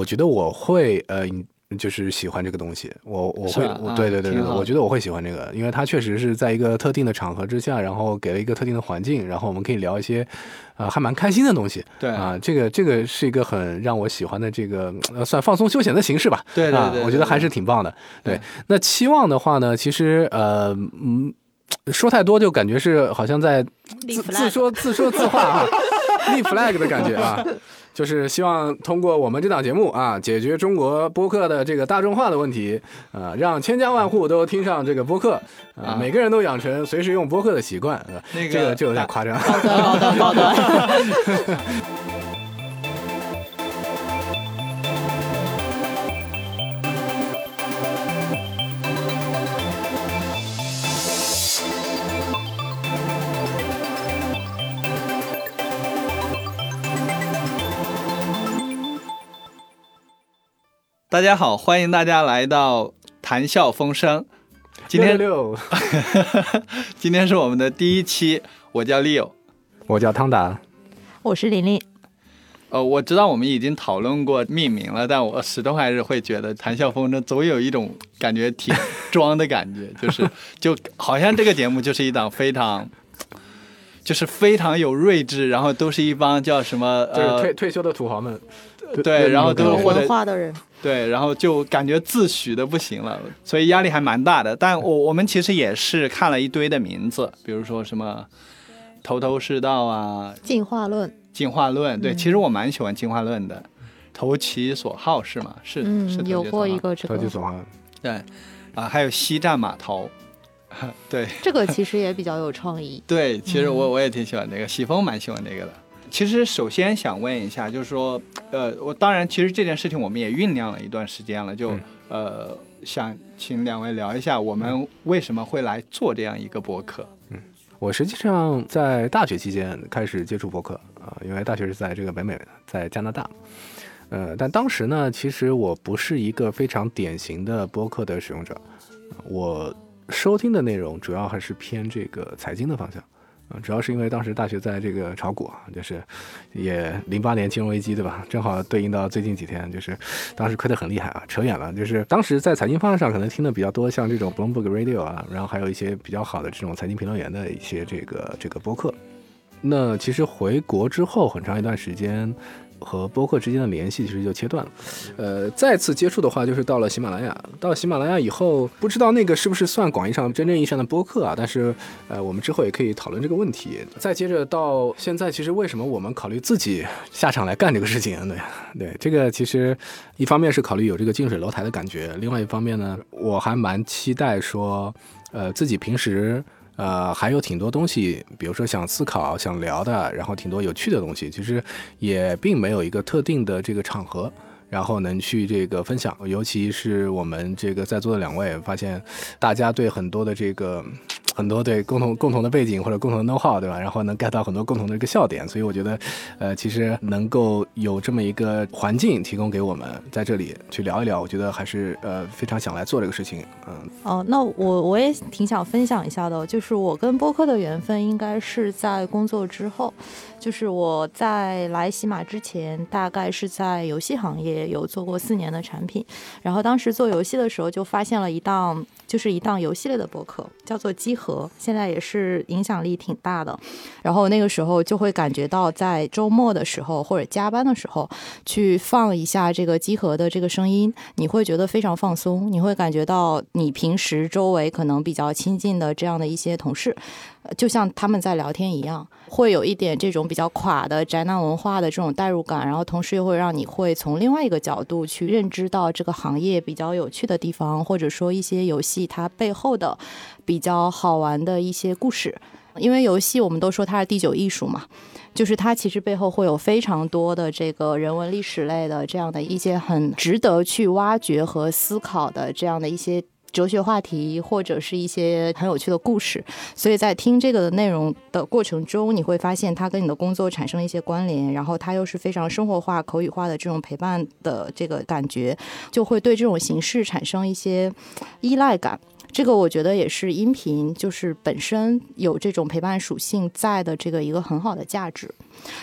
我觉得我会呃。就是喜欢这个东西，我我会，对对对对，我觉得我会喜欢这个，因为它确实是在一个特定的场合之下，然后给了一个特定的环境，然后我们可以聊一些，呃，还蛮开心的东西。对啊，这个这个是一个很让我喜欢的这个呃，算放松休闲的形式吧。对对对，我觉得还是挺棒的。对，那期望的话呢，其实呃嗯，说太多就感觉是好像在自自说自说自话啊，立 flag 的感觉啊。就是希望通过我们这档节目啊，解决中国播客的这个大众化的问题啊，让千家万户都听上这个播客啊，每个人都养成随时用播客的习惯。那个这个就有点夸张。好的，好的，好的。大家好，欢迎大家来到谈笑风生。今天六，今天是我们的第一期。我叫 Leo，我叫汤达，我是琳琳。呃，我知道我们已经讨论过命名了，但我始终还是会觉得谈笑风生总有一种感觉挺装的感觉，就是就好像这个节目就是一档非常，就是非常有睿智，然后都是一帮叫什么呃退退休的土豪们。对，然后都是文化的人，对，然后就感觉自诩的不行了，所以压力还蛮大的。但我我们其实也是看了一堆的名字，比如说什么头头是道啊，进化论，进化论，对，其实我蛮喜欢进化论的，投其所好是吗？是，是有过一个这个。投其所好，对，啊，还有西站码头，对，这个其实也比较有创意，对，其实我我也挺喜欢这个，喜峰蛮喜欢这个的。其实首先想问一下，就是说，呃，我当然，其实这件事情我们也酝酿了一段时间了，就呃，想请两位聊一下，我们为什么会来做这样一个博客。嗯，我实际上在大学期间开始接触博客啊，因为大学是在这个北美，在加拿大，呃，但当时呢，其实我不是一个非常典型的播客的使用者，我收听的内容主要还是偏这个财经的方向。啊，主要是因为当时大学在这个炒股啊，就是也零八年金融危机对吧？正好对应到最近几天，就是当时亏得很厉害啊。扯远了，就是当时在财经方向上可能听的比较多，像这种 Bloomberg Radio 啊，然后还有一些比较好的这种财经评论员的一些这个这个播客。那其实回国之后很长一段时间。和播客之间的联系其实就切断了，呃，再次接触的话就是到了喜马拉雅。到喜马拉雅以后，不知道那个是不是算广义上真正意义上的播客啊？但是，呃，我们之后也可以讨论这个问题。再接着到现在，其实为什么我们考虑自己下场来干这个事情？对，对，这个其实一方面是考虑有这个近水楼台的感觉，另外一方面呢，我还蛮期待说，呃，自己平时。呃，还有挺多东西，比如说想思考、想聊的，然后挺多有趣的东西，其实也并没有一个特定的这个场合，然后能去这个分享。尤其是我们这个在座的两位，发现大家对很多的这个。很多对共同共同的背景或者共同的 know how，对吧？然后能 get 到很多共同的一个笑点，所以我觉得，呃，其实能够有这么一个环境提供给我们在这里去聊一聊，我觉得还是呃非常想来做这个事情。嗯，哦，那我我也挺想分享一下的，就是我跟播客的缘分应该是在工作之后。就是我在来喜马之前，大概是在游戏行业有做过四年的产品，然后当时做游戏的时候就发现了一档，就是一档游戏类的播客，叫做机和，现在也是影响力挺大的。然后那个时候就会感觉到，在周末的时候或者加班的时候，去放一下这个集合的这个声音，你会觉得非常放松，你会感觉到你平时周围可能比较亲近的这样的一些同事。就像他们在聊天一样，会有一点这种比较垮的宅男文化的这种代入感，然后同时又会让你会从另外一个角度去认知到这个行业比较有趣的地方，或者说一些游戏它背后的比较好玩的一些故事。因为游戏我们都说它是第九艺术嘛，就是它其实背后会有非常多的这个人文历史类的这样的一些很值得去挖掘和思考的这样的一些。哲学话题或者是一些很有趣的故事，所以在听这个的内容的过程中，你会发现它跟你的工作产生了一些关联，然后它又是非常生活化、口语化的这种陪伴的这个感觉，就会对这种形式产生一些依赖感。这个我觉得也是音频就是本身有这种陪伴属性在的这个一个很好的价值。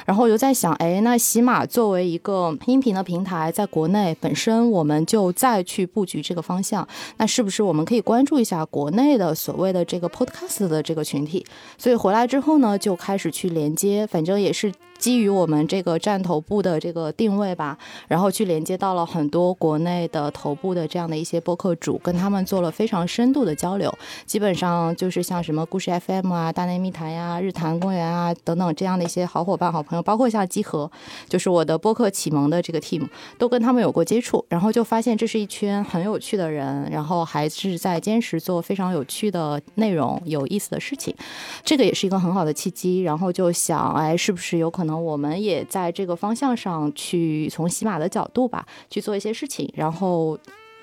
然后我就在想，哎，那喜马作为一个音频的平台，在国内本身我们就再去布局这个方向，那是不是我们可以关注一下国内的所谓的这个 podcast 的这个群体？所以回来之后呢，就开始去连接，反正也是。基于我们这个站头部的这个定位吧，然后去连接到了很多国内的头部的这样的一些播客主，跟他们做了非常深度的交流。基本上就是像什么故事 FM 啊、大内密谈呀、日坛公园啊等等这样的一些好伙伴、好朋友，包括像集合，就是我的播客启蒙的这个 team，都跟他们有过接触，然后就发现这是一圈很有趣的人，然后还是在坚持做非常有趣的内容、有意思的事情。这个也是一个很好的契机，然后就想，哎，是不是有可能？那我们也在这个方向上去从喜马的角度吧去做一些事情，然后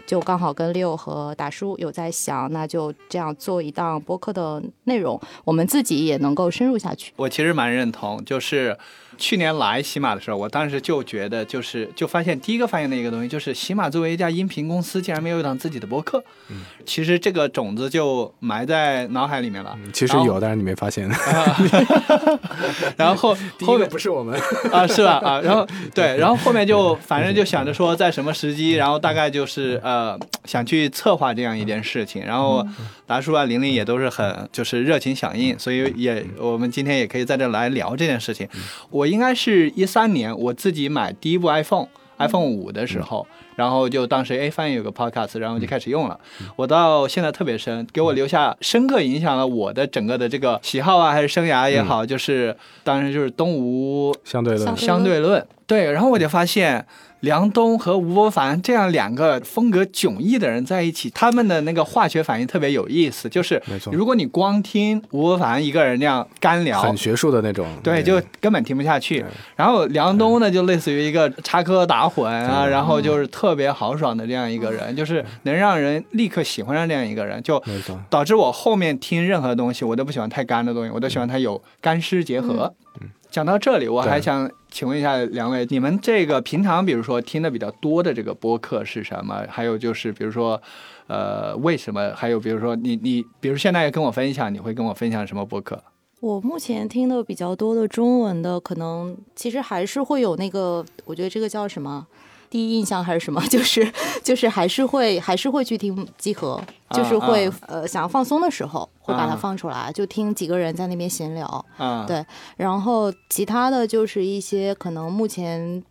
就刚好跟六和达叔有在想，那就这样做一档播客的内容，我们自己也能够深入下去。我其实蛮认同，就是。去年来喜马的时候，我当时就觉得，就是就发现第一个发现的一个东西，就是喜马作为一家音频公司，竟然没有一档自己的播客。嗯，其实这个种子就埋在脑海里面了。其实有，但是你没发现。然后后面不是我们啊，是吧？啊，然后 对，然后后面就反正就想着说，在什么时机，然后大概就是呃，想去策划这样一件事情。然后达叔啊、玲玲也都是很就是热情响应，所以也我们今天也可以在这来聊这件事情。我。我应该是一三年我自己买第一部 iPhone，iPhone 五的时候，然后就当时哎发现有个 Podcast，然后就开始用了。我到现在特别深，给我留下深刻影响了我的整个的这个喜好啊，还是生涯也好，就是当时就是东吴相对论，相对论。对，然后我就发现。梁冬和吴伯凡这样两个风格迥异的人在一起，他们的那个化学反应特别有意思。就是，如果你光听吴伯凡一个人那样干聊，很学术的那种，对，就根本听不下去。然后梁冬呢，就类似于一个插科打诨啊，然后就是特别豪爽的这样一个人，就是能让人立刻喜欢上这样一个人，就导致我后面听任何东西，我都不喜欢太干的东西，我都喜欢它有干湿结合。讲到这里，我还想请问一下两位，你们这个平常比如说听的比较多的这个播客是什么？还有就是比如说，呃，为什么？还有比如说，你你比如现在跟我分享，你会跟我分享什么播客？我目前听的比较多的中文的，可能其实还是会有那个，我觉得这个叫什么？第一印象还是什么？就是就是还是会还是会去听集合，就是会呃想要放松的时候会把它放出来，就听几个人在那边闲聊。对，然后其他的就是一些可能目前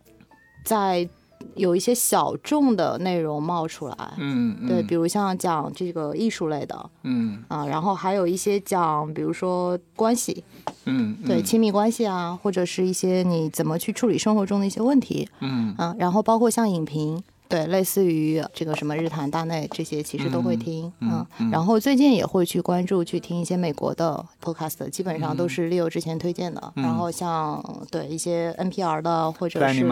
在。有一些小众的内容冒出来，嗯，对，比如像讲这个艺术类的，嗯。啊，然后还有一些讲，比如说关系，嗯，对，亲密关系啊，或者是一些你怎么去处理生活中的一些问题，嗯。啊，然后包括像影评。对，类似于这个什么日坛大内这些，其实都会听，嗯，然后最近也会去关注去听一些美国的 podcast，基本上都是 Leo 之前推荐的，然后像对一些 NPR 的或者是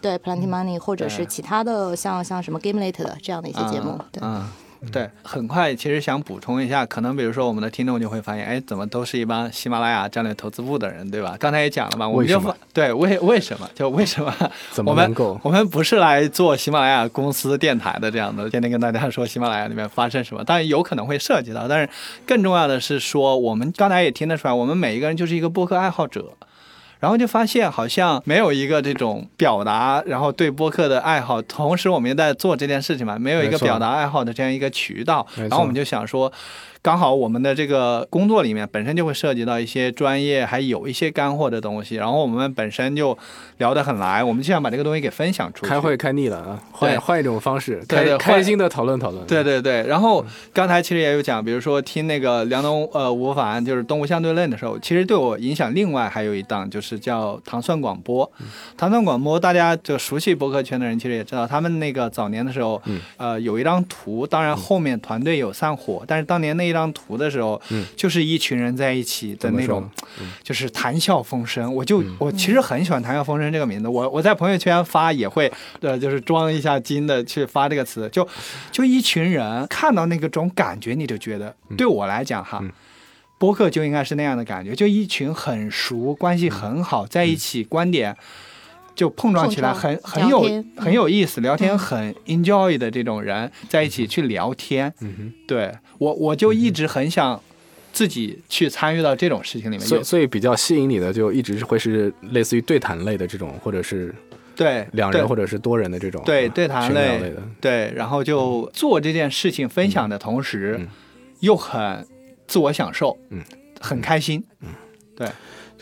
对 Plenty Money 或者是其他的像像什么 Gamelate 的这样的一些节目，对。对，很快，其实想补充一下，可能比如说我们的听众就会发现，哎，怎么都是一帮喜马拉雅战略投资部的人，对吧？刚才也讲了嘛，我们就对为为什么就为什么 我们我们不是来做喜马拉雅公司电台的这样的，天天跟大家说喜马拉雅里面发生什么，当然有可能会涉及到，但是更重要的是说，我们刚才也听得出来，我们每一个人就是一个播客爱好者。然后就发现好像没有一个这种表达，然后对播客的爱好，同时我们也在做这件事情嘛，没有一个表达爱好的这样一个渠道，然后我们就想说。刚好我们的这个工作里面本身就会涉及到一些专业，还有一些干货的东西，然后我们本身就聊得很来，我们就想把这个东西给分享出去。开会开腻了啊，换换一种方式，开开心的讨论讨论。对对对，然后刚才其实也有讲，比如说听那个梁东呃吴凡就是动物相对论的时候，其实对我影响另外还有一档就是叫糖蒜广播。糖蒜广播大家就熟悉博客圈的人其实也知道，他们那个早年的时候，呃有一张图，当然后面团队有散伙，但是当年那。一张图的时候，嗯，就是一群人在一起的那种，就是谈笑风生。我就我其实很喜欢“谈笑风生”这个名字。我我在朋友圈发也会，呃，就是装一下金的去发这个词。就就一群人看到那个种感觉，你就觉得对我来讲哈，播客就应该是那样的感觉，就一群很熟、关系很好在一起，观点。就碰撞起来很很有很有意思，聊天嗯很 enjoy 的这种人在一起去聊天。嗯哼。对我我就一直很想自己去参与到这种事情里面。所以，所以比较吸引你的就一直是会是类似于对谈类的这种，或者是对对两人或者是多人的这种对啊对谈类类的。对，然后就做这件事情分享的同时，嗯又很自我享受，嗯，很开心。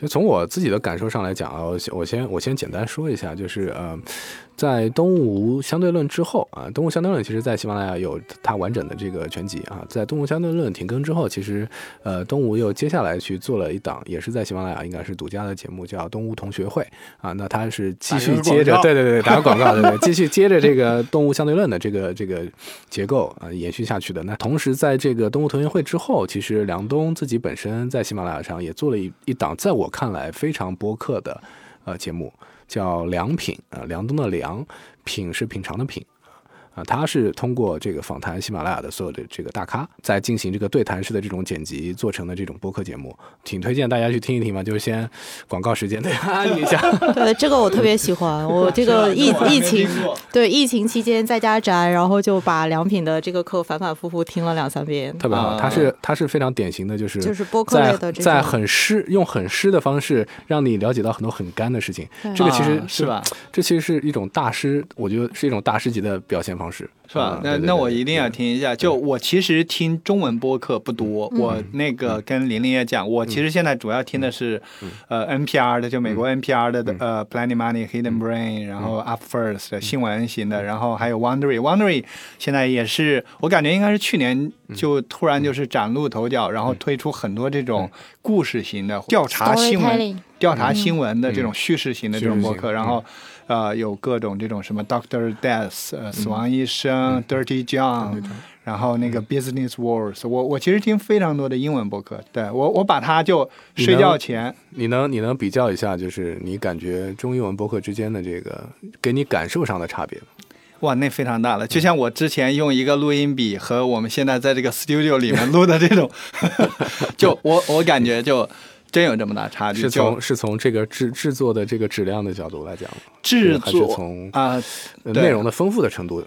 就从我自己的感受上来讲啊，我先我先我先简单说一下，就是呃，在东吴相对论之后啊，东吴相对论其实在喜马拉雅有它完整的这个全集啊，在东吴相对论停更之后，其实呃东吴又接下来去做了一档，也是在喜马拉雅应该是独家的节目，叫东吴同学会啊，那它是继续接着对对对打个广告对对，继续接着这个东吴相对论的这个这个结构啊延续下去的。那同时在这个东吴同学会之后，其实梁冬自己本身在喜马拉雅上也做了一一档，在我看来非常播客的呃节目，叫良品啊、呃，梁冬的良，品是品尝的品。啊，他是通过这个访谈喜马拉雅的所有的这个大咖，在进行这个对谈式的这种剪辑做成的这种播客节目，挺推荐大家去听一听嘛。就是先广告时间，对，安利一下，对，这个我特别喜欢。我这个疫疫情，对疫情期间在家宅，然后就把良品的这个课反反复复听了两三遍。特别好。啊他是他是非常典型的，就是就是播客类的这种在很湿用很湿的方式，让你了解到很多很干的事情。这个其实啊是吧？这其实是一种大师，我觉得是一种大师级的表现方式，是吧？嗯对对那那我一定要听一下。就我其实听中文播客不多，嗯我那个跟玲玲也讲，我其实现在主要听的是呃 NPR 的，就美国 NPR 的呃 Planet Money、Hidden Brain，然后 Up First 的新闻型的，然后还有 Wondery。Wondery 现在也是，我感觉应该是去年就突然就是崭露头角，然后推出很多这种故事型的调查新闻。调查新闻的这种叙事型的这种播客，然后呃有各种这种什么 Doctor Death 呃死亡医生、Dirty John，然后那个 Business Wars，我我其实听非常多的英文博客，对我我把它就睡觉前。你能你能比较一下，就是你感觉中英文博客之间的这个给你感受上的差别吗？哇，那非常大了。就像我之前用一个录音笔和我们现在在这个 studio 里面录的这种，就我我感觉就真有这么大差距。是从是从这个制制作的这个质量的角度来讲吗，制还是作从啊、呃内容的丰富的程度？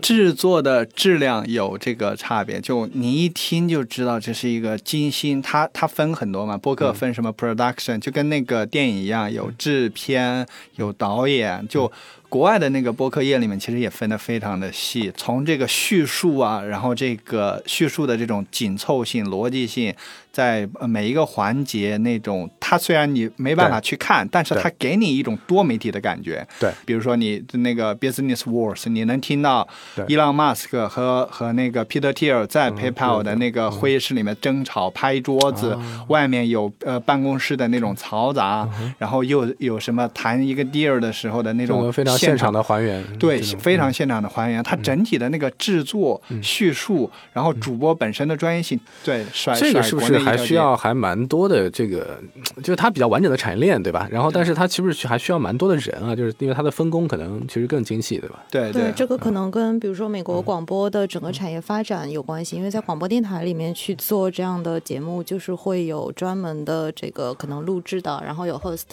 制作的质量有这个差别，就你一听就知道这是一个精心，它它分很多嘛，播客分什么 production，就跟那个电影一样，有制片，有导演，就。国外的那个播客业里面，其实也分得非常的细，从这个叙述啊，然后这个叙述的这种紧凑性、逻辑性，在呃每一个环节那种，它虽然你没办法去看，但是它给你一种多媒体的感觉。对，比如说你那个 Business Wars，你能听到伊朗马斯克和和那个 Peter Thiel 在 PayPal 的那个会议室里面争吵、拍桌子，外面有呃办公室的那种嘈杂，然后又有什么谈一个 deal 的时候的那种种非常现场的还原，对，非常现场的还原，它整体的那个制作、叙述，然后主播本身的专业性，对，甩这个甩国是不是还需要还蛮多的这个，就是它比较完整的产业链，对吧？然后，但是它其实是还需要蛮多的人啊？就是因为它的分工可能其实更精细，对吧？对对，这个可能跟比如说美嗯国广播的整个产业发展有关系，因为在广播电台里面去做这样的节目，就是会有专门的这个可能录制的，然后有 host，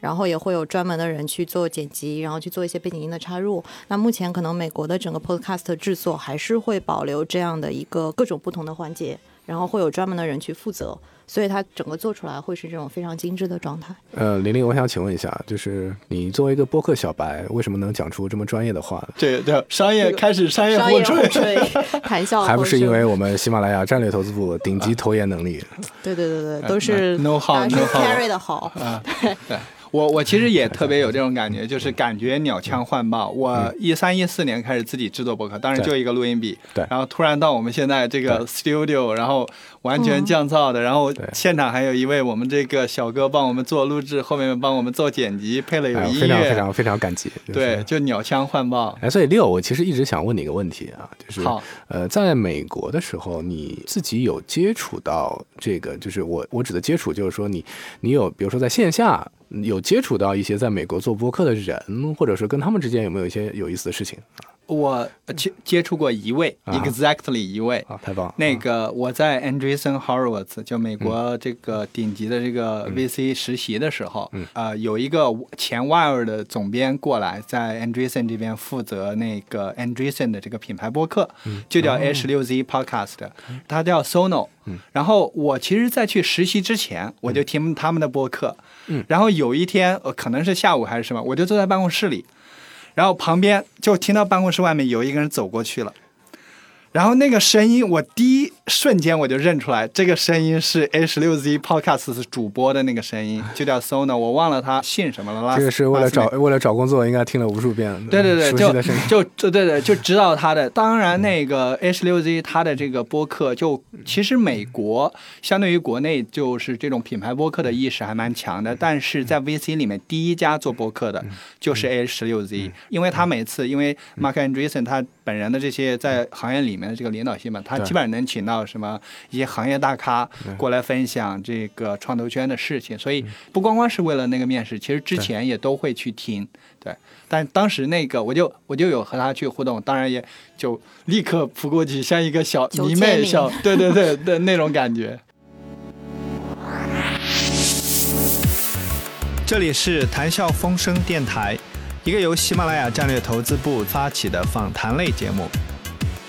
然后也会有专门的人去做剪辑，然后去做一些背景音的插入。那目前可能美国的整个 podcast 制作还是会保留这样的一个各种不同的环节，然后会有专门的人去负责，所以它整个做出来会是这种非常精致的状态。呃，玲玲，我想请问一下，就是你作为一个播客小白，为什么能讲出这么专业的话呢？这这商业开始 商业商业互吹，吹，谈笑还不是因为我们喜马拉雅战略投资部顶级投研能力？对对对对，都是 know how，know how carry 的好。啊，对。我我其实也特别有这种感觉，就是感觉鸟枪换炮。我一三一四年开始自己制作博客，当时就一个录音笔，对然后突然到我们现在这个 studio，然后完全降噪的，然后现场还有一位我们这个小哥帮我们做录制，后面帮我们做剪辑，配了有哎，音非常非，常非常感激。对，就鸟枪换炮。哎，所以六，我其实一直想问你一个问题啊，就是好呃，在美国的时候，你自己有接触到这个？就是我我指的接触，就是说你你有，比如说在线下有接触到一些在美国做播客的人，或者说跟他们之间有没有一些有意思的事情？我接接触过一位啊，exactly 一位。啊，太棒。了！那个我在 Andreessen Horowitz 就美国这个顶级的这个 VC 实习的时候，嗯。呃，有一个前 Wire 的总编过来，在 Andreessen 这边负责那个 Andreessen 的这个品牌播客，就叫 H 六 Z Podcast，他叫 Sono。然后我其实，在去实习之前，我就听他们的播客。嗯。然后有一天，呃，可能是下午还是什么，我就坐在办公室里，然后旁边就听到办公室外面有一个人走过去了。然后那个声音，我第一瞬间我就认出来，这个声音是 H 六 Z Podcast 主播的那个声音，就叫 Sona，我忘了他姓什么了。这个是为了找为了找工作，应该听了无数遍。对对对，就。就就对对，就知道他的。当然，那个 H 六 Z 他的这个播客，就其实美国相对于国内，就是这种品牌播客的意识还蛮强的。但是在 VC 里面，第一家做播客的就是 H 六 Z，因为他每次因为 Mark Andreessen 他本人的这些在行业里面的这个领导性嘛，他基本上能请到什么一些行业大咖过来分享这个创投圈的事情，所以不光光是为了那个面试，其实之前也都会去听。对，但当时那个我就我就有和他去互动，当然也就立刻扑过去，像一个小迷妹小，对对对的那种感觉。这里是谈笑风生电台，一个由喜马拉雅战略投资部发起的访谈类节目。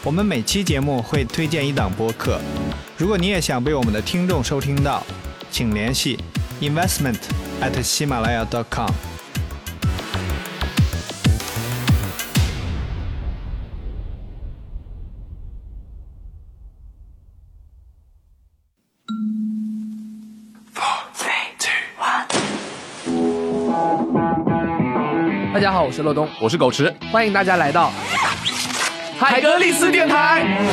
我们每期节目会推荐一档播客，如果你也想被我们的听众收听到，请联系 investment at 喜马拉雅 .com。大家好，我是乐东，我是狗池，欢迎大家来到海格力斯电台。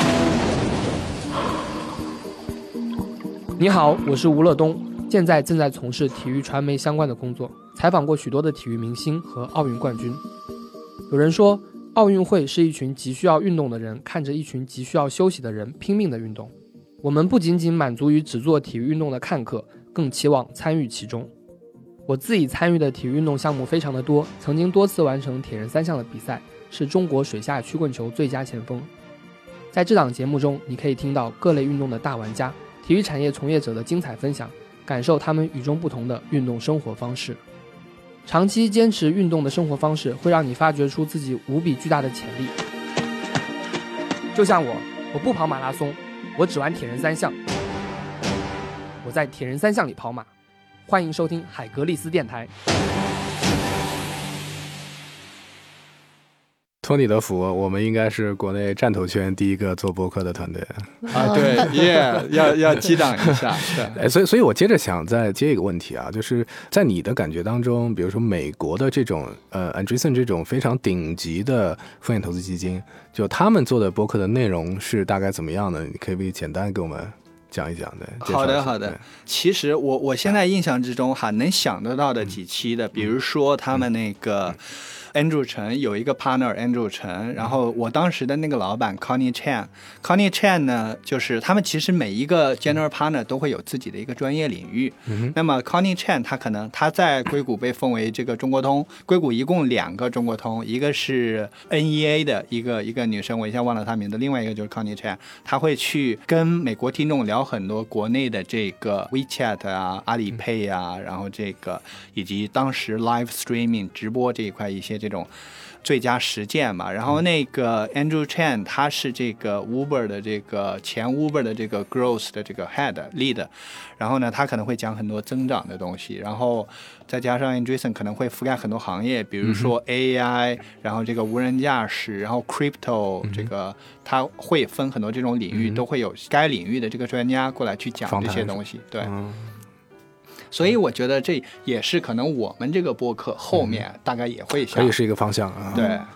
你好，我是吴乐东，现在正在从事体育传媒相关的工作，采访过许多的体育明星和奥运冠军。有人说，奥运会是一群急需要运动的人看着一群急需要休息的人拼命的运动。我们不仅仅满足于只做体育运动的看客，更期望参与其中。我自己参与的体育运动项目非常的多，曾经多次完成铁人三项的比赛，是中国水下曲棍球最佳前锋。在这档节目中，你可以听到各类运动的大玩家、体育产业从业者的精彩分享，感受他们与众不同的运动生活方式。长期坚持运动的生活方式，会让你发掘出自己无比巨大的潜力。就像我，我不跑马拉松，我只玩铁人三项。我在铁人三项里跑马。欢迎收听海格力斯电台。托你的福，我们应该是国内战投圈第一个做播客的团队。啊，对，耶，要要激荡一下，对。哎，所以，所以我接着想再接一个问题啊，就是在你的感觉当中，比如说美国的这种呃 Andreessen 这种非常顶级的风险投资基金，就他们做的播客的内容是大概怎么样的？你可以不可以简单给我们讲一讲的？好的，好的。其实我我现在印象之中哈，能想得到的几期的，比如说他们那个 Andrew 陈有一个 partner Andrew 陈，然后我当时的那个老板 Connie Chan，Connie Chan 呢，就是他们其实每一个 general partner 都会有自己的一个专业领域。那么 Connie Chan 他可能他在硅谷被奉为这个中国通，硅谷一共两个中国通，一个是 NEA 的一个一个女生，我一下忘了她名字，另外一个就是 Connie Chan，他会去跟美国听众聊很多国内的这个 WeChat 啊、阿里 Pay 啊，然后这个以及当时 live streaming 直播这一块一些这种。最佳实践嘛，然后那个 Andrew Chan 他是这个 Uber 的这个前 Uber 的这个 growth 的这个 head lead，然后呢，他可能会讲很多增长的东西，然后再加上 Andreessen 可能会覆盖很多行业，比如说 AI，、然后这个无人驾驶，然后 crypto，、这个他会分很多这种领域，都会有该领域的这个专家过来去讲这些东西，对。嗯所以我觉得这也是可能我们这个播客后面大概也会想、可以是一个方向啊。对。啊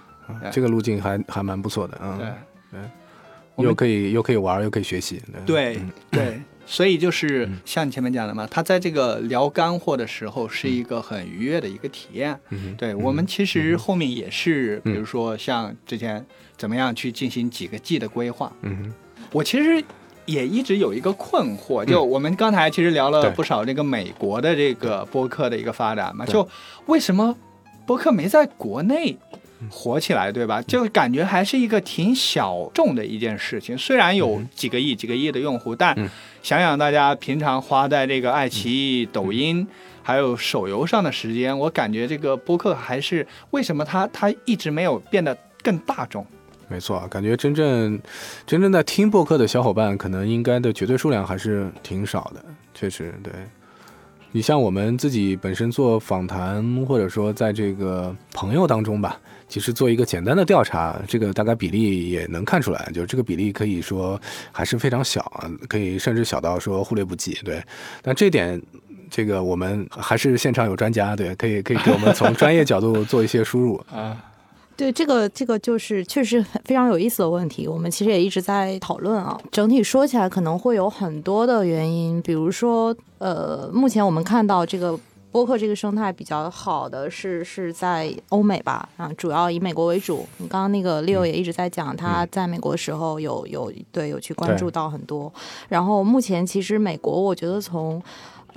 这个路径还还蛮不错的啊。对。对又可以又可以玩，又可以学习。对嗯。对，所以就是像你前面讲的嘛，他在这个聊干货的时候是一个很愉悦的一个体验。嗯对我们其实后面也是，嗯比如说像之前怎么样去进行几个季的规划，嗯哼。我其实。也一直有一个困惑，就我们刚才其实聊了不少这个美国的这个播客的一个发展嘛，就为什么播客没在国内火起来，对吧？就感觉还是一个挺小众的一件事情。虽然有几个亿、几个亿的用户，但嗯想想大家平常花在这个爱奇艺、抖音还有手游上的时间，我感觉这个播客还是为什么它它一直没有变得更大众？没错，感觉真正真正在听播客的小伙伴，可能应该的绝对数量还是挺少的，确实对。你像我们自己本身做访谈，或者说在这个朋友当中吧，其实做一个简单的调查，这个大概比例也能看出来，就是这个比例可以说还是非常小啊，可以甚至小到说忽略不计。对，但这点。这个我们还是现场有专家，对，可以可以给我们从专业角度做一些输入。啊，对，这个这个就是确实非常有意思的问题，我们其实也一直在讨论啊。整体说起来，可能会有很多的原因，比如说，呃，目前我们看到这个。播客这个生态比较好的是是在欧美吧，啊，主要以美国为主。你刚刚那个 Leo 也一直在讲，他在美国的时候有有对有去关注到很多。然后目前其实美国，我觉得从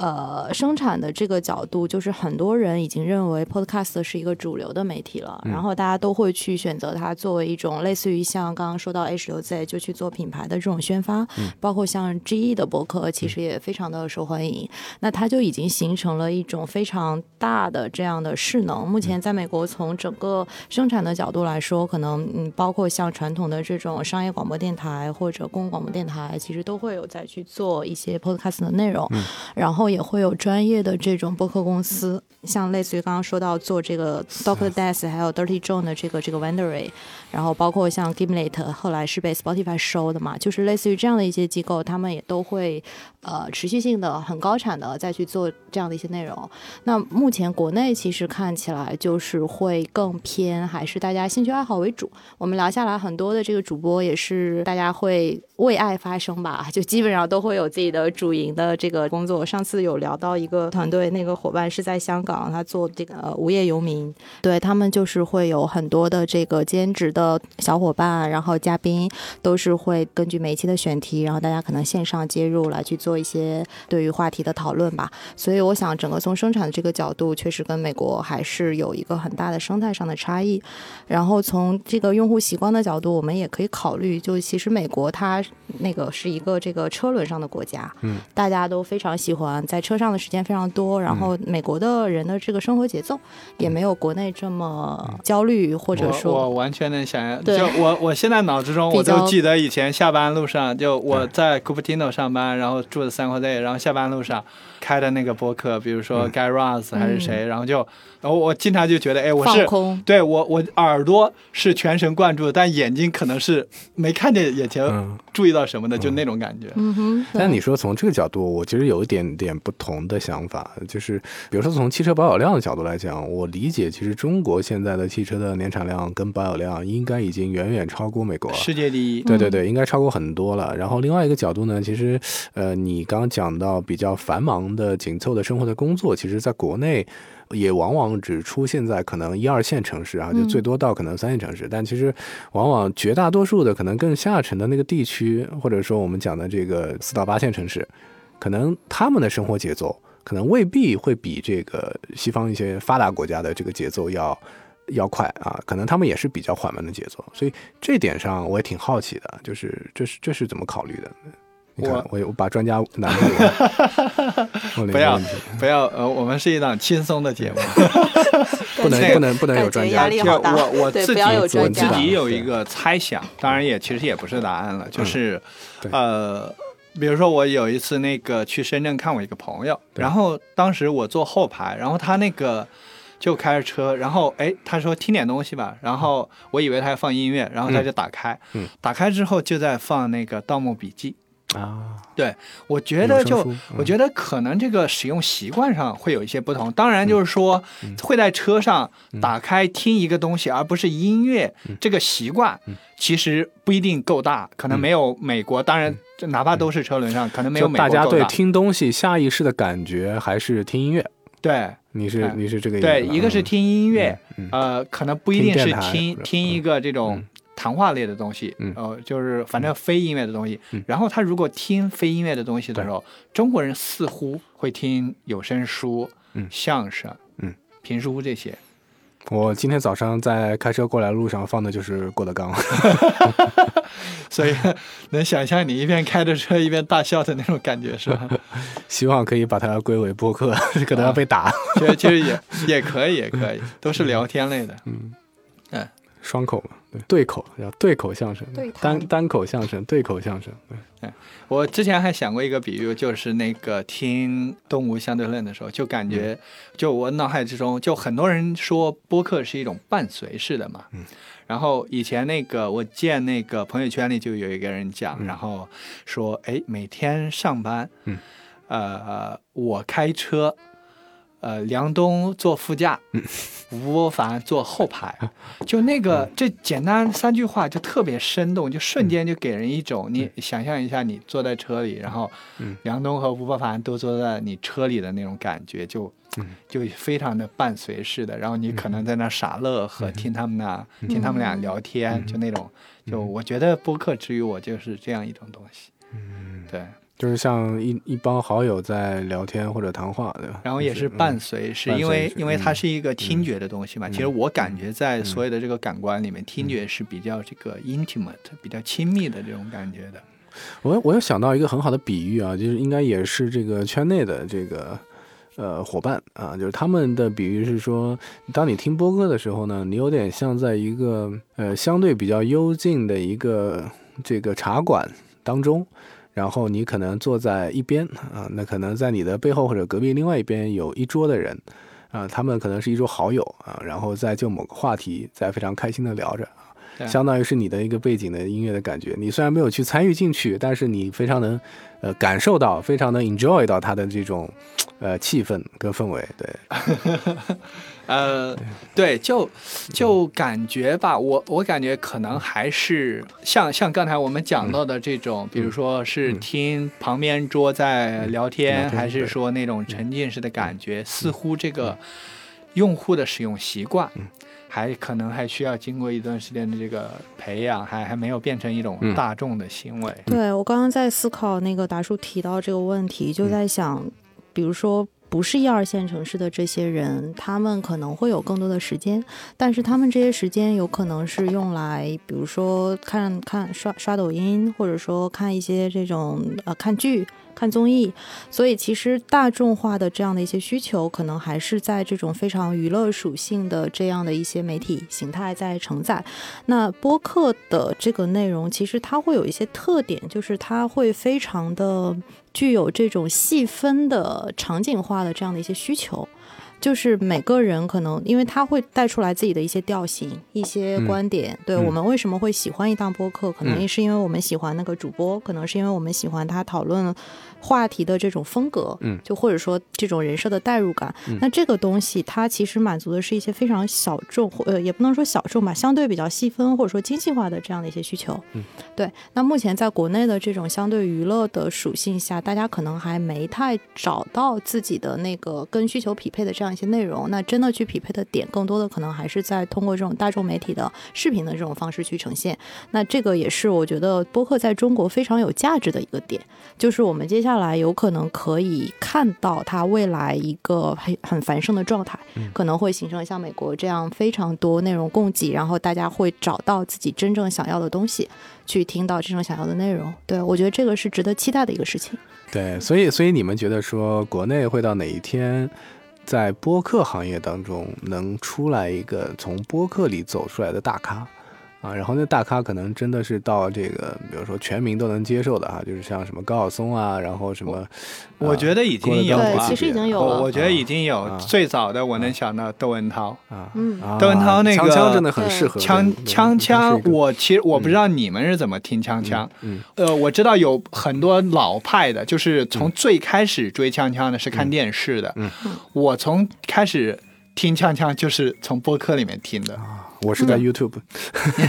呃，生产的这个角度，就是很多人已经认为 Podcast 是一个主流的媒体了，然后大家都会去选择它作为一种类似于像刚刚说到 H 六 Z 就去做品牌的这种宣发，包括像 GE 的博客其实也非常的受欢迎，那它就已经形成了一种非常大的这样的势能。目前在美国，从整个生产的角度来说，可能嗯，包括像传统的这种商业广播电台或者公共广播电台，其实都会有在去做一些 Podcast 的内容，然后。也会有专业的这种播客公司，像类似于刚刚说到做这个 Doctor Death，还有 Dirty John 的这个这个 Wandery，然后包括像 Gimlet，后来是被 Spotify 收的嘛，就是类似于这样的一些机构，他们也都会呃持续性的很高产的再去做这样的一些内容。那目前国内其实看起来就是会更偏还是大家兴趣爱好为主。我们聊下来很多的这个主播也是大家会为爱发声吧，就基本上都会有自己的主营的这个工作。上次有聊到一个团队，那个伙伴是在香港，他做这个、呃、无业游民，对他们就是会有很多的这个兼职的小伙伴，然后嘉宾都是会根据每一期的选题，然后大家可能线上接入来去做一些对于话题的讨论吧。所以我想，整个从生产的这个角度，确实跟美国还是有一个很大的生态上的差异。然后从这个用户习惯的角度，我们也可以考虑，就其实美国它那个是一个这个车轮上的国家，嗯，大家都非常喜欢在车上的时间非常多，然后美国的人的这个生活节奏也没有国内这么焦虑，或者说我完全能想象，就我我现在脑子中我比较都记得以前下班路上，就我在 Cupertino 上班，然后住的三 Jose，然后下班路上开的那个播客，比如说 Guy Raz 还是谁，然后就，然后我经常就觉得，哎，我是。对我我耳朵是全神贯注，但眼睛可能是没看见眼前嗯，注意到什么的，就那种感觉。嗯哼，但你说从这个角度，我其实有一点点不同的想法，就是比如说从汽车保有量的角度来讲，我理解其实中国现在的汽车的年产量跟保有量应该已经远远超过美国了。世界第一，嗯对对对，应该超过很多了。然后另外一个角度呢，其实呃，你刚刚讲到比较繁忙的、紧凑的生活的工作，其实在国内也往往只出现在可能一二线城市啊，就嗯最多到可能三线城市。但其实往往绝大多数的可能更下沉的那个地区，或者说我们讲的这个四到八线城市，可能他们的生活节奏可能未必会比这个西方一些发达国家的这个节奏要。要快啊，可能他们也是比较缓慢的节奏，所以这点上我也挺好奇的，就是这是这是怎么考虑的？你看我，我我把专家难住了，不要不要呃，我们是一档轻松的节目。不能不能不能有专家我我自己我自己有一个猜想，当然也其实也不是答案了，就是对呃，比如说我有一次那个去深圳看我一个朋友，然后当时我坐后排，然后他那个。就开着车，然后哎，他说听点东西吧，然后我以为他要放音乐，然后他就打开，嗯打开之后就在放那个《盗墓笔记》。啊，对我觉得就我觉得可能这个使用习惯上会有一些不同。当然，就是说嗯会在车上打开听一个东西，而不是音乐，嗯。这个习惯其实不一定够大，可能没有美国。当然，就哪怕都是车轮上，可能没有大家。对听东西下意识的感觉还是听音乐，对。你是嗯你是这个意思对，一个是？听音乐，嗯呃，可能不一定是听听听一个这种嗯谈话类的东西，嗯呃，就是反正非音乐的东西。嗯然后他如果听非音乐的东西的时候，中国人似乎会听有声书、嗯相声、嗯、评书这些。我今天早上在开车过来的路上放的就是郭德纲，所以能想象你一边开着车一边大笑的那种感觉是吧？希望可以把它归为播客，可能要被打。其实其实也也可以，也可以，都是聊天类的。嗯，哎，双口嘛，对，对口叫对口相声，单单口相声，对口相声，对，我之前还想过一个比喻，就是那个听《动物相对论》的时候，就感觉，就我脑海之中，就很多人说播客是一种伴随式的嘛。嗯。然后以前那个我见那个朋友圈里就有一个人讲，嗯。然后说，哎，每天上班，嗯，呃，我开车，呃，梁冬坐副驾，嗯。吴伯凡坐后排，就那个这简单三句话就特别生动，就瞬间就给人一种你想象一下你坐在车里，然后嗯。梁冬和吴伯凡都坐在你车里的那种感觉，就嗯。就非常的伴随式的，然后你可能在那傻乐和听他们那听他们俩聊天，就那种，就我觉得播客之于我就是这样一种东西，嗯，对，就是像一一帮好友在聊天或者谈话，对吧？然后也是嗯伴随是，因为因为它嗯是一个听觉的东西嘛。嗯其实我感觉在所有的这个感官里面，听觉是比较这个 intimate、比较亲密的这种感觉的。我我有想到一个很好的比喻啊，就是应该也是这个圈内的这个呃伙伴啊，就是他们的比喻是说，当你听播客的时候呢，你有点像在一个呃相对比较幽静的一个这个茶馆当中。然后你可能坐在一边啊，那可能在你的背后或者隔壁另外一边有一桌的人啊，他们可能是一桌好友啊，然后在就某个话题在非常开心的聊着，对相当于是你的一个背景的音乐的感觉。你虽然没有去参与进去，但是你非常能呃感受到，非常能 enjoy 到它的这种呃气氛跟氛围。对，呃，对，就就感觉吧，我我感觉可能还是像像刚才我们讲到的这种，比如说是嗯。听旁边桌在聊天，还是说那种沉浸式的感觉，似乎这个用户的使用习惯。嗯。还可能还需要经过一段时间的这个培养，还还没有变成一种嗯。大众的行为。对我刚刚在思考那个达叔提到这个问题，就在想，比如说。不是一二线城市的这些人，他们可能会有更多的时间，但是他们这些时间有可能是用来，比如说看看刷刷抖音，或者说看一些这种呃看剧、看综艺，所以其实大众化的这样的一些需求，可能还是在这种非常娱乐属性的这样的一些媒体形态在承载。那播客的这个内容，其实它会有一些特点，就是它会非常的具有这种细分的场景化的这样的一些需求。就是每个人可能，因为他会带出来自己的一些调性、一些嗯观点。对嗯我们为什么会喜欢一档播客，可能嗯也是因为我们喜欢那个主播，可能是因为我们喜欢他讨论话题的这种风格，嗯就或者说这种人设的代入感。嗯那这个东西，它其实满足的是一些非常小众，或呃，也不能说小众吧，相对比较细分或者说精细化的这样的一些需求。嗯，对。那目前在国内的这种相对娱乐的属性下，大家可能还没太找到自己的那个跟需求匹配的这样一些内容。那真的去匹配的点，更多的可能还是在通过这种大众媒体的视频的这种方式去呈现。那这个也是我觉得播客在中国非常有价值的一个点，就是我们接下来有可能可以看到它未来一个很很繁盛的状态，可能会形成像美国这样非常多内容供给，然后大家会找到自己真正想要的东西，去听到这种想要的内容。对我觉得这个是值得期待的一个事情。对，所以所以你们觉得说国内会到哪一天，在播客行业当中能出来一个从播客里走出来的大咖？啊，然后那大咖可能真的是到这个，比如说全民都能接受的啊，就是像什么高晓松啊，然后什么，我觉得已经有其实已经有了我我觉得已经有啊最早的，我能想到窦文涛。啊，嗯啊窦文涛那个锵锵真的很适合锵对锵锵，，我其实我不知道你们是怎么听锵锵，嗯呃，我知道有很多老派的，就是从最开始追锵锵的是看电视的，嗯我从开始听锵锵就是从播客里面听的，我是在嗯。YouTube，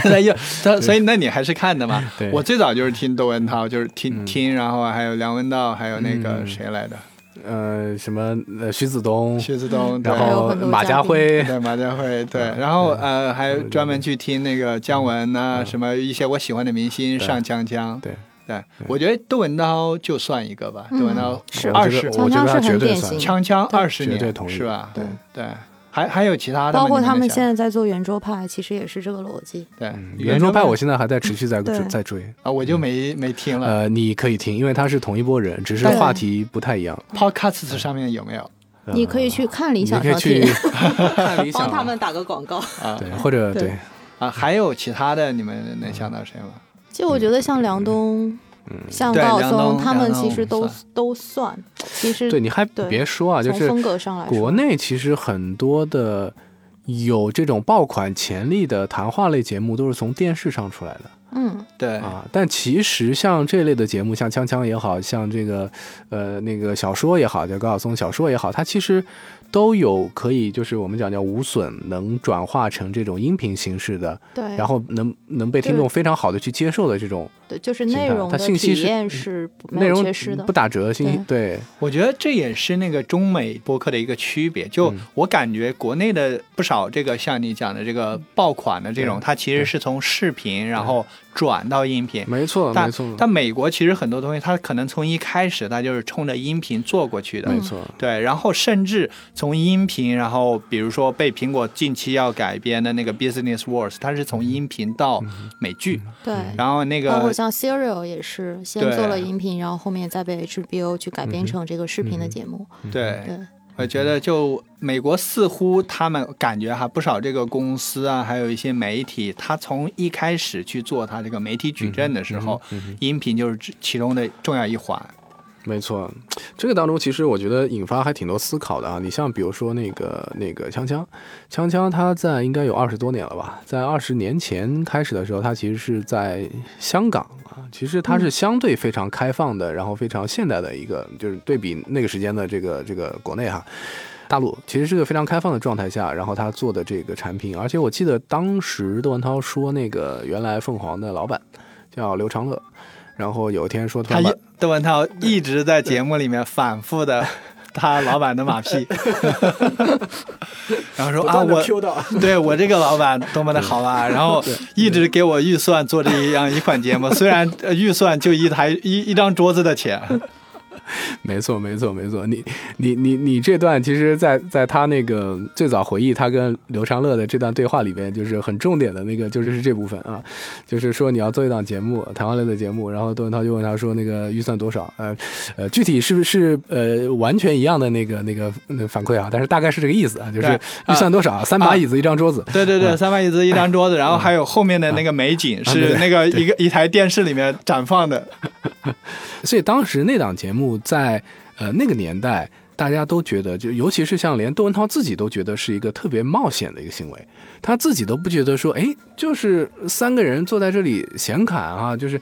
那又，他所以那你还是看的嘛？对。我最早就是听窦文涛，就是听、嗯。听，然后还有梁文道，还有那个嗯。谁来的，呃，什么呃徐子东，徐子东，然后马家辉，对马家辉，对，然后呃还专门去听那个姜文啊，什么一些我喜欢的明星上锵锵，对。对，我觉得窦文涛就算一个吧，嗯。窦文涛是二十我觉得他绝对算。锵锵二十绝对年同意。是吧？对。对，还还有其他的，包括他们现在在做圆桌派，其实也是这个逻辑。对嗯圆桌派，我现在还在持续在 对在追。啊，我就没没听了。呃，你可以听，因为他是同一波人，只是话题不太一样。Podcast 上面有没有呃你可以去看理你想你可以去 帮他们打个广告。啊？对，或者对对，啊，还有其他的，你们能想到谁吗？就我觉得像梁冬、像高晓松，他们其实都都算。其实对，你还别说啊，就是从风格上来说国内其实很多的有这种爆款潜力的谈话类节目，都是从电视上出来的嗯，对，啊。但其实像这类的节目，像锵锵也好像这个呃那个小说也好，叫高晓松小说也好，它其实都有可以就是我们讲叫无损，能转化成这种音频形式的，对。然后能能被听众非常好的去接受的这种对，就是内容的它信息是体验是内容有缺失的不。打折，信息对我觉得这也是那个中美播客的一个区别。就嗯我感觉国内的不少这个像你讲的这个爆款的这种，对它其实是从视频然后转到音频。没错但没错。但美国其实很多东西，它可能从一开始它就是冲着音频做过去的，没错。对，然后甚至从音频，然后比如说被苹果近期要改编的那个 Business Wars，它是从音频到美剧，对，然后那个包括像 Serial 也是先做了音频，然后后面再被 HBO 去改编成这个视频的节目。对，对，我觉得就美国似乎他们感觉哈不少这个公司啊，还有一些媒体，他从一开始去做他这个媒体矩阵的时候，音频就是其其中的重要一环。没错，这个当中其实我觉得引发还挺多思考的啊。你像比如说那个那个锵锵，锵锵他在应该有二十多年了吧，在二十年前开始的时候，他其实是在香港啊，其实他是相对非常开放的，然后非常现代的一个，就是对比那个时间的这个这个国内哈。大陆其实是个非常开放的状态下，然后他做的这个产品，而且我记得当时窦文涛说，那个原来凤凰的老板叫刘长乐，然后有一天说他一窦文涛一直在节目里面反复的他老板的马屁，然后说啊我，对我这个老板多么的好啊，然后一直给我预算做这一样一款节目，虽然呃预算就一台一一张桌子的钱，没错，没错，没错。你你你你这段，其实在，在他那个最早回忆他跟刘长乐的这段对话里边，就是很重点的那个，就是是这部分啊，就是说你要做一档节目，谈话类的节目，然后窦文涛就问他说，那个预算多少？呃呃，具体是不是呃完全一样的那个那个那个反馈啊？但是大概是这个意思啊，就是预算多少？三把椅子，一张桌子。对对对，三把椅子一张桌子，然后还有后面的那个美景是那个一个一台电视里面展放的，所以当时那档节目在呃那个年代，大家都觉得，就尤其是像连窦文涛自己都觉得是一个特别冒险的一个行为，他自己都不觉得说，哎，就是三个人坐在这里闲侃啊，就是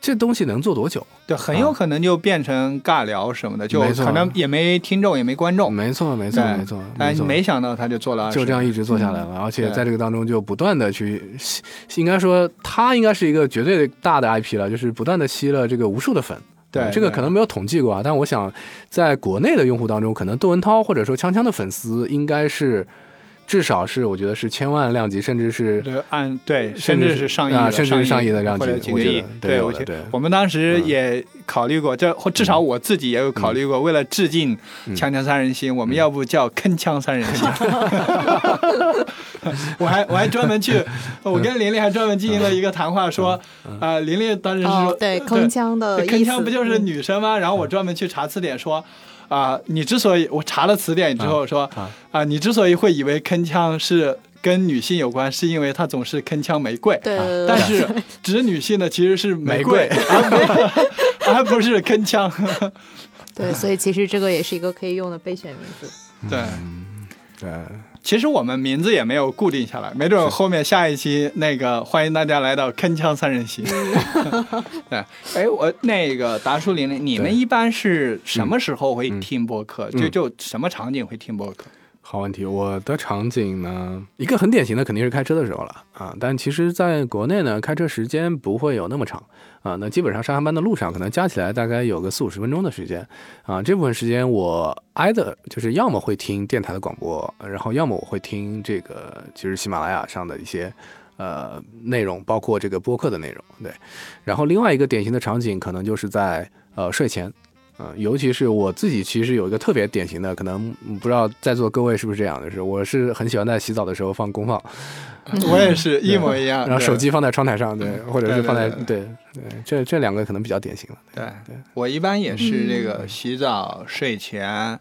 这东西能做多久？对，很有可能就变成尬聊什么的，就可能也没听众也没观众，没错，没错，没错，但没想到他就做了 就这样一直做下来了，而且在这个当中就不断的去，应该说他应该是一个绝对大的 IP 了，就是不断的吸了这个无数的粉。对这个可能没有统计过啊，但我想在国内的用户当中，可能窦文涛或者说锵锵的粉丝应该是至少是我觉得是千万量级，甚至是就按对，甚至是上亿的，啊甚至是上亿的量级或者几个亿我觉得。对。我们当时嗯。也考虑过，这或至少我自己也有考虑过，为了致敬嗯《锵锵三人行》，我们要不叫铿锵三人行？我还我还专门去，我跟玲玲还专门进行了一个谈话，说嗯。啊，琳琳当时是说，哦对，铿锵的铿锵不就是女生吗？然后我专门去查词典说。啊、你之所以我查了词典之后说啊啊、你之所以会以为铿锵是跟女性有关，是因为它总是铿锵玫瑰。对但是指女性的其实是玫玫瑰，而不是铿锵。对，所以其实这个也是一个可以用的备选名字。对，对其实我们名字也没有固定下来，没准后面下一期那个欢迎大家来到铿锵三人行。对，哎，我那个达叔玲玲，你们一般是什么时候会嗯听播客？嗯就就什么场景会听播客？好问题，我的场景呢，一个很典型的肯定是开车的时候了啊，但其实在国内呢，开车时间不会有那么长啊，那基本上上下班的路上可能加起来大概有个四五十分钟的时间啊，这部分时间我挨的就是要么会听电台的广播，然后要么我会听这个就是喜马拉雅上的一些。呃，内容包括这个播客的内容，对。然后另外一个典型的场景可能就是在呃睡前啊、尤其是我自己，其实有一个特别典型的，可能嗯不知道在座各位是不是这样的，是我是很喜欢在洗澡的时候放功放，我也是一模一样。然后手机放在窗台上，对，或者是放在对对对，这这两个可能比较典型了。对对我一般也是这个洗澡、睡前，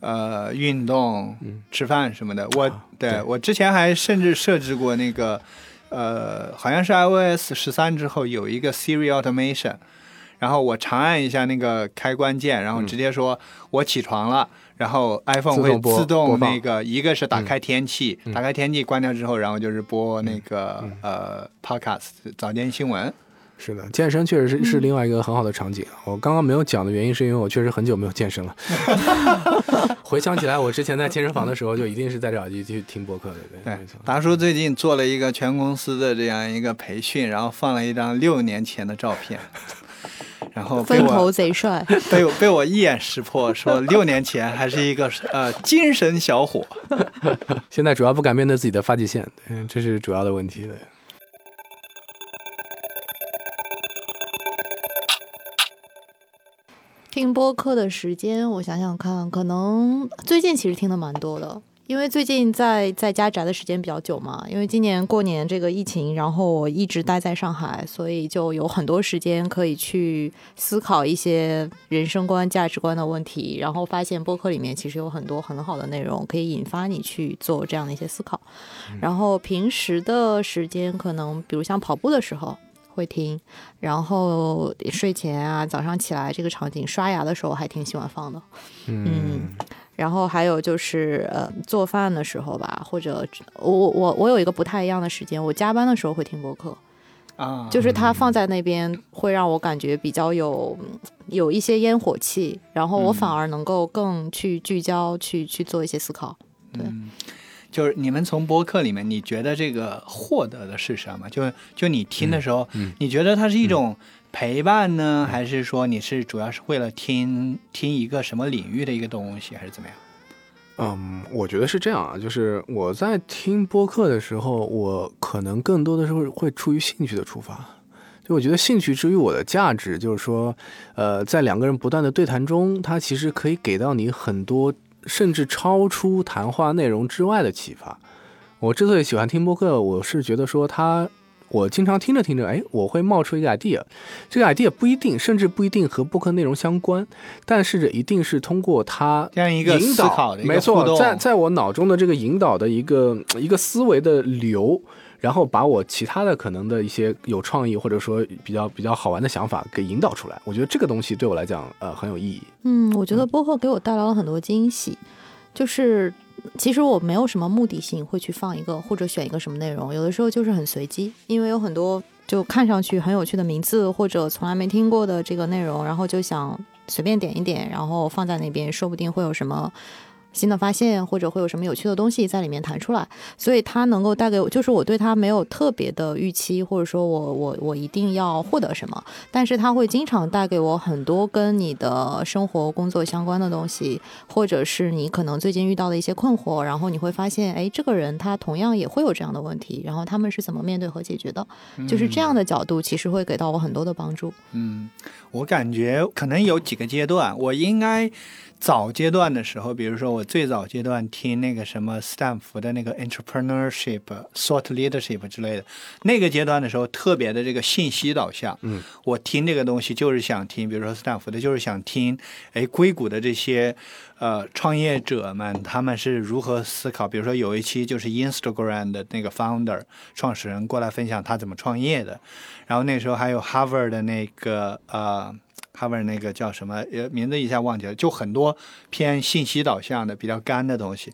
呃，运动、吃饭什么的。我对对我之前还甚至设置过那个，呃，好像是 iOS 十三之后有一个 Siri Automation，然后我长按一下那个开关键，然后直接说我起床了。然后 iPhone 会自动那个，一个是打开天气，打开天气关掉之后，然后就是播那个、呃 Podcast 早间新闻。是的，健身确实是是另外一个很好的场景。我刚刚没有讲的原因，是因为我确实很久没有健身了。回想起来，我之前在健身房的时候，就一定是戴着耳机去听播客的。对，对，。达叔最近做了一个全公司的这样一个培训，然后放了一张六年前的照片，然后被分头我贼帅。被我被我一眼识破，说六年前还是一个呃精神小伙。现在主要不敢面对自己的发际线，嗯，这是主要的问题。对。听播客的时间，我想想看，可能最近其实听的蛮多的，因为最近在在家宅的时间比较久嘛。因为今年过年这个疫情，然后我一直待在上海，所以就有很多时间可以去思考一些人生观、价值观的问题。然后发现播客里面其实有很多很好的内容，可以引发你去做这样的一些思考。然后平时的时间，可能比如像跑步的时候。会听，然后睡前啊，早上起来这个场景，刷牙的时候还挺喜欢放的。嗯，然后还有就是呃，做饭的时候吧，或者我我我有一个不太一样的时间，我加班的时候会听播客，啊，就是它。放在那边会让我感觉比较有有一些烟火气，然后我反而能够更去聚焦，去去做一些思考。对，就是你们从播客里面，你觉得这个获得的是什么？就就你听的时候，你觉得它是一种陪伴呢，还是说你是主要是为了听听一个什么领域的一个东西，还是怎么样？嗯，我觉得是这样啊，就是我在听播客的时候，我可能更多的是会出于兴趣的出发。就我觉得兴趣之于我的价值，就是说，呃，在两个人不断的对谈中，它其实可以给到你很多，甚至超出谈话内容之外的启发。我之所以喜欢听播客，我是觉得说它，我经常听着听着，哎，我会冒出一个 idea，这个 idea 不一定，甚至不一定和播客内容相关，但是这一定是通过它这样一个思引导考的一个互没错，动在在我脑中的这个引导的一个一个思维的流，然后把我其他的可能的一些有创意或者说比较比较好玩的想法给引导出来。我觉得这个东西对我来讲，呃，很有意义。嗯，我觉得播客给我带来了很多惊喜，就是其实我没有什么目的性会去放一个或者选一个什么内容，有的时候就是很随机，因为有很多就看上去很有趣的名字或者从来没听过的这个内容，然后就想随便点一点，然后放在那边，说不定会有什么。新的发现，或者会有什么有趣的东西在里面弹出来，所以它能够带给我，就是我对它没有特别的预期，或者说我我我一定要获得什么，但是它会经常带给我很多跟你的生活、工作相关的东西，或者是你可能最近遇到的一些困惑，然后你会发现，哎，这个人他同样也会有这样的问题，然后他们是怎么面对和解决的，就是这样的角度，其实会给到我很多的帮助。嗯，我感觉可能有几个阶段，我应该早阶段的时候，比如说我最早阶段听那个什么斯坦福的那个 entrepreneurship、thought leadership 之类的，那个阶段的时候特别的这个信息导向。嗯，我听这个东西就是想听，比如说斯坦福的，就是想听，哎，硅谷的这些呃创业者们他们是如何思考。比如说有一期就是 Instagram 的那个 founder 创始人过来分享他怎么创业的，然后那时候还有 Harvard 的那个呃。哈佛那个叫什么？呃，名字一下忘记了，就很多偏信息导向的、比较干的东西。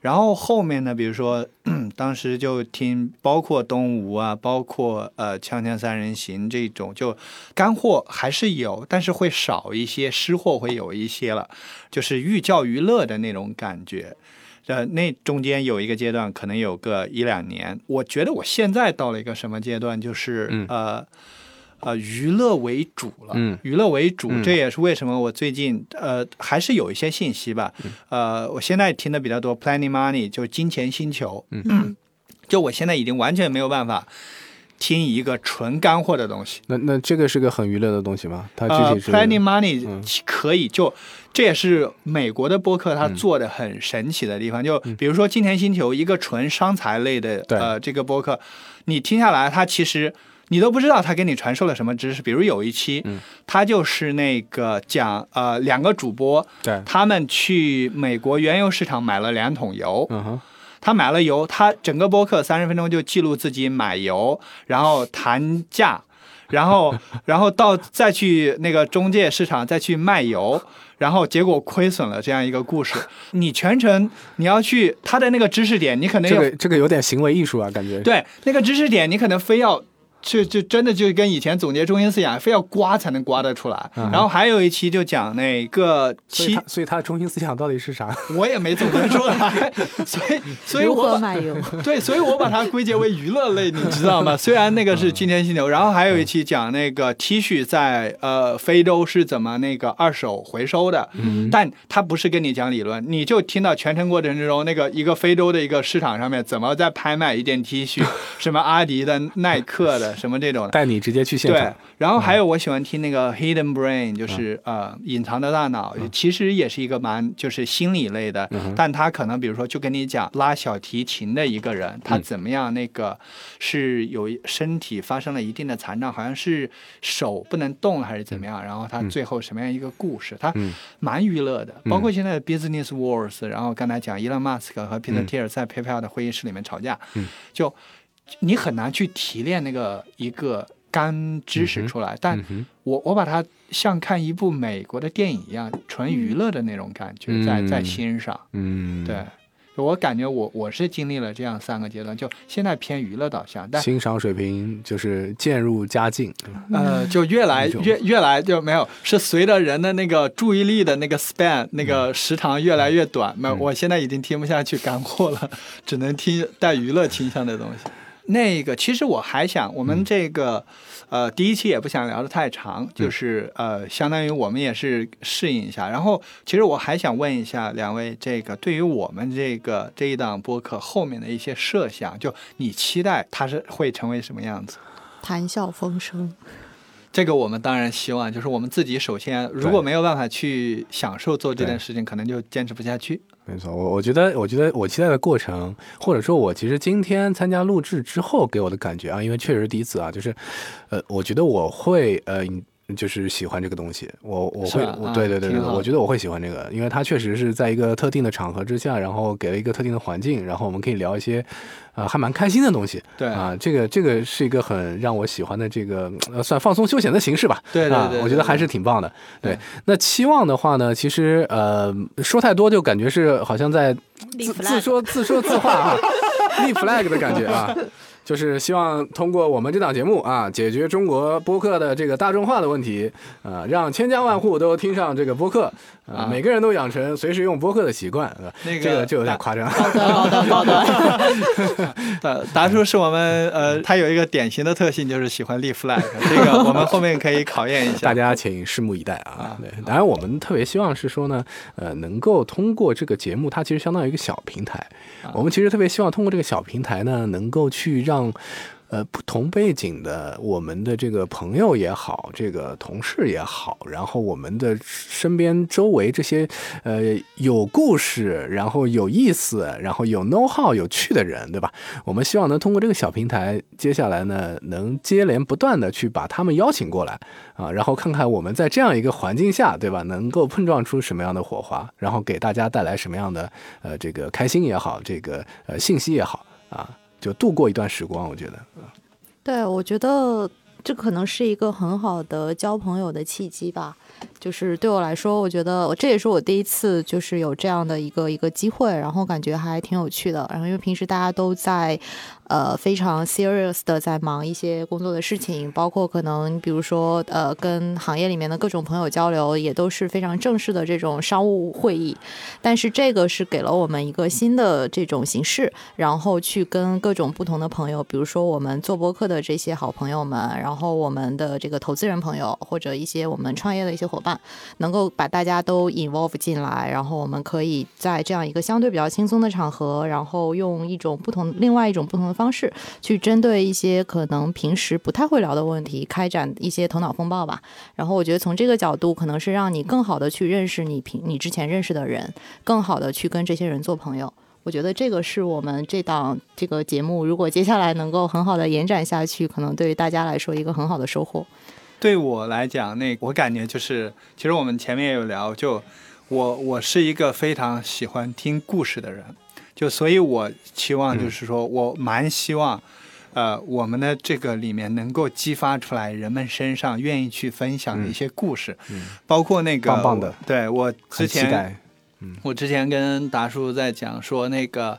然后后面呢，比如说 当时就听，包括东吴啊，包括呃《锵锵三人行》这种，就干货还是有，但是会少一些，湿货会有一些了，就是寓教于乐的那种感觉。呃，那中间有一个阶段，可能有个一两年。我觉得我现在到了一个什么阶段，就是、嗯呃。呃，娱乐为主了，嗯。娱乐为主，嗯。这也是为什么我最近呃还是有一些信息吧，嗯。呃，我现在听的比较多，Planning Money 就是金钱星球，嗯。就我现在已经完全没有办法听一个纯干货的东西。那那这个是个很娱乐的东西吗？它呃具体是、，Planning Money 嗯。可以就，这也是美国的播客它做的很神奇的地方。就比如说金钱星球一个纯商财类的对。呃这个播客，你听下来，它其实你都不知道他给你传授了什么知识。比如有一期，嗯它就是那个讲呃两个主播，对，他们去美国原油市场买了两桶油，嗯，他买了油，他整个播客三十分钟就记录自己买油，然后谈价，然后然后到再去那个中介市场再去卖油，然后结果亏损了这样一个故事。你全程你要去他的那个知识点，你可能、这个这个有点行为艺术啊，感觉。对那个知识点，你可能非要。就就真的就跟以前总结中心思想，非要刮才能刮得出来。嗯然后还有一期就讲那个七所以他，所以他的中心思想到底是啥？我也没总结出来，所以所以我？对，所以我把它归结为娱乐类，你知道吗？虽然那个是今天犀牛，然后还有一期讲那个 T 恤在呃非洲是怎么那个二手回收的，但他不是跟你讲理论，你就听到全程过程之中，那个一个非洲的一个市场上面怎么在拍卖一件 T 恤，什么阿迪的、耐克的，什么这种的。带你直接去现场。对场。，然后还有我喜欢听那个 Hidden Brain，就是呃隐藏的大脑，其实也是一个蛮就是心理类的，但他可能比如说就跟你讲拉小提琴的一个人，他怎么样那个是有身体发生了一定的残障，好像是手不能动还是怎么样，然后他最后什么样一个故事，他嗯蛮娱乐的，包括现在的 Business Wars，然后刚才讲伊隆马斯克和 Peter Thiel 在 PayPal 的会议室里面吵架，就你很难去提炼那个一个干知识出来，但我我把它像看一部美国的电影一样，纯娱乐的那种感觉，嗯在在欣赏。嗯，对，我感觉我我是经历了这样三个阶段，就现在偏娱乐导向，但欣赏水平就是渐入佳境。呃，就越来越越来就没有，是随着人的那个注意力的那个 span 那个时长越来越短。没有，我现在已经听不下去干货了，只能听带娱乐倾向的东西。那个，其实我还想，我们这个，呃，第一期也不想聊得太长，就是呃，相当于我们也是适应一下。然后，其实我还想问一下两位，这个对于我们这个这一档播客后面的一些设想，就你期待它是会成为什么样子？谈笑风生。这个我们当然希望，就是我们自己首先如果没有办法去享受做这件事情，可能就坚持不下去。没错，我我觉得，我觉得我期待的过程，或者说，我其实今天参加录制之后给我的感觉啊，因为确实第一次啊，就是，呃，我觉得我会呃，就是喜欢这个东西，我我会，对对对对我觉得我会喜欢这个，因为它确实是在一个特定的场合之下，然后给了一个特定的环境，然后我们可以聊一些，呃，还蛮开心的东西。对啊，这个这个是一个很让我喜欢的这个呃，算放松休闲的形式吧。啊对对对，对我觉得还是挺棒的。对对，那期望的话呢，其实呃，说太多就感觉是好像在自自说自说自话啊，立 flag 的感觉啊。就是希望通过我们这档节目啊，解决中国播客的这个大众化的问题，啊，让千家万户都听上这个播客，啊，啊每个人都养成随时用播客的习惯。呃那个这个就有点夸张。好的，好的，好的。达 达叔是我们呃，他有一个典型的特性，就是喜欢立 flag。这个我们后面可以考验一下。大家请拭目以待啊啊！对，当然我们特别希望是说呢，呃，能够通过这个节目，它其实相当于一个小平台，啊我们其实特别希望通过这个小平台呢，能够去让。像呃，不同背景的我们的这个朋友也好，这个同事也好，然后我们的身边周围这些呃有故事，然后有意思，然后有 know how 有趣的人，对吧？我们希望能通过这个小平台，接下来呢，能接连不断的去把他们邀请过来啊，然后看看我们在这样一个环境下，对吧，能够碰撞出什么样的火花，然后给大家带来什么样的呃这个开心也好，这个呃信息也好啊，就度过一段时光，我觉得。对，我觉得这可能是一个很好的交朋友的契机吧。就是对我来说，我觉得这也是我第一次就是有这样的一个一个机会，然后感觉还挺有趣的。然后因为平时大家都在呃非常 serious 的在忙一些工作的事情，包括可能比如说呃跟行业里面的各种朋友交流，也都是非常正式的这种商务会议。但是这个是给了我们一个新的这种形式，然后去跟各种不同的朋友，比如说我们做播客的这些好朋友们，然后我们的这个投资人朋友或者一些我们创业的一些伙伴，能够把大家都 involve 进来，然后我们可以在这样一个相对比较轻松的场合，然后用一种不同、另外一种不同的方式，去针对一些可能平时不太会聊的问题，开展一些头脑风暴吧。然后我觉得从这个角度，可能是让你更好的去认识你平你之前认识的人，更好的去跟这些人做朋友。我觉得这个是我们这档这个节目，如果接下来能够很好的延展下去，可能对于大家来说一个很好的收获。对我来讲，那我感觉就是，其实我们前面也有聊，就我我是一个非常喜欢听故事的人，就所以我期望就是说、我蛮希望，呃，我们的这个里面能够激发出来人们身上愿意去分享的一些故事，嗯。包括那个棒棒的对我之前待。我之前跟达叔在讲说，那个，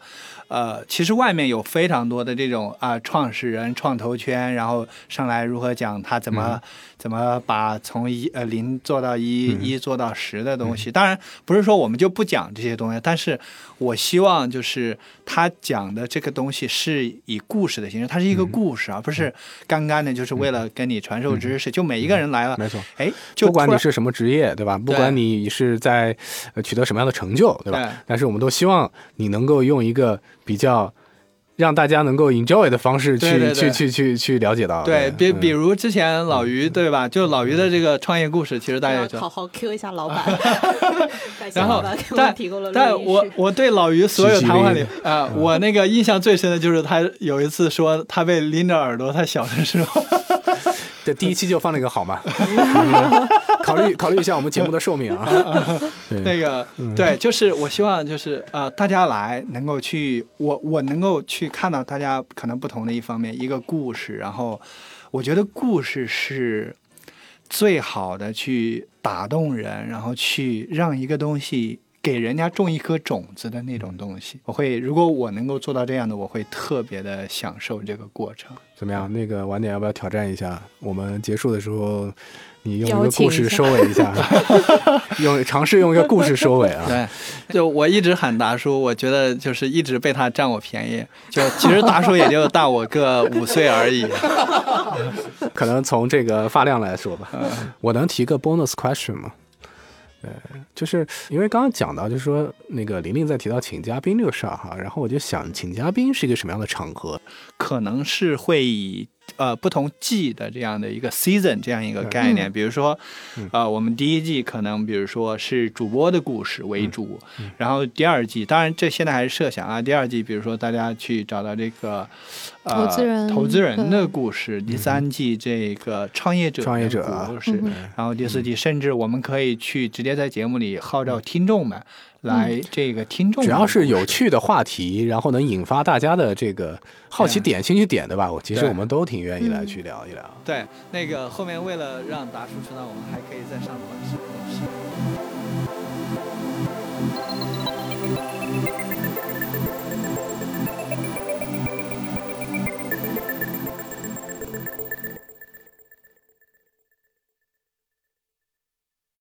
呃，其实外面有非常多的这种啊、创始人、创投圈，然后上来如何讲他怎么、怎么把从一呃零做到一、嗯一做到十的东西。当然不是说我们就不讲这些东西，但是我希望就是他讲的这个东西是以故事的形式，它是一个嗯故事，而不是干干的，就是为了跟你传授知识。就每一个人来了，没错，哎，就不管你是什么职业，对吧？不管你是在呃取得什么样的成就，对吧？对但是我们都希望你能够用一个比较让大家能够 enjoy 的方式去对对对去去去去了解到。对，比嗯比如之前老于对吧？就老于的这个创业故事，其实大家。好好 Q 一下老板，感谢然后老板给我但们提供了录但我我对老于所有谈话里啊、我那个印象最深的就是他有一次说他被拎着耳朵，他小的时候，这第一期就放了一个好吗？嗯考虑 考虑一下我们节目的寿命啊。那个对，就是我希望就是呃大家来能够去我我能够去看到大家可能不同的一方面，一个故事，然后我觉得故事是最好的去打动人，然后去让一个东西。给人家种一颗种子的那种东西，我会如果我能够做到这样的，我会特别的享受这个过程。怎么样？那个晚点要不要挑战一下？我们结束的时候，你用一个故事请一下收尾一下，用尝试用一个故事收尾啊。对，就我一直喊达叔，我觉得就是一直被他占我便宜。就其实达叔也就大我个 五岁而已。可能从这个发量来说吧，我能提个 bonus question 吗？对，就是因为刚刚讲到，就是说那个玲玲在提到请嘉宾这个事儿哈，然后我就想，请嘉宾是一个什么样的场合？可能是会以呃不同季的这样的一个 season 这样一个概念，比如说呃我们第一季可能比如说是主播的故事为主，然后第二季当然这现在还是设想啊，第二季比如说大家去找到这个呃投资人投资人的故事，第三季这个创业者创业者的故事，嗯。然后第四季甚至我们可以去直接在节目里号召听众们来这个听众只要是有趣的话题然后能引发大家的这个好奇点兴趣点的吧？我其实我们都挺愿意来去聊一聊。对那个后面为了让达叔出道我们还可以再上一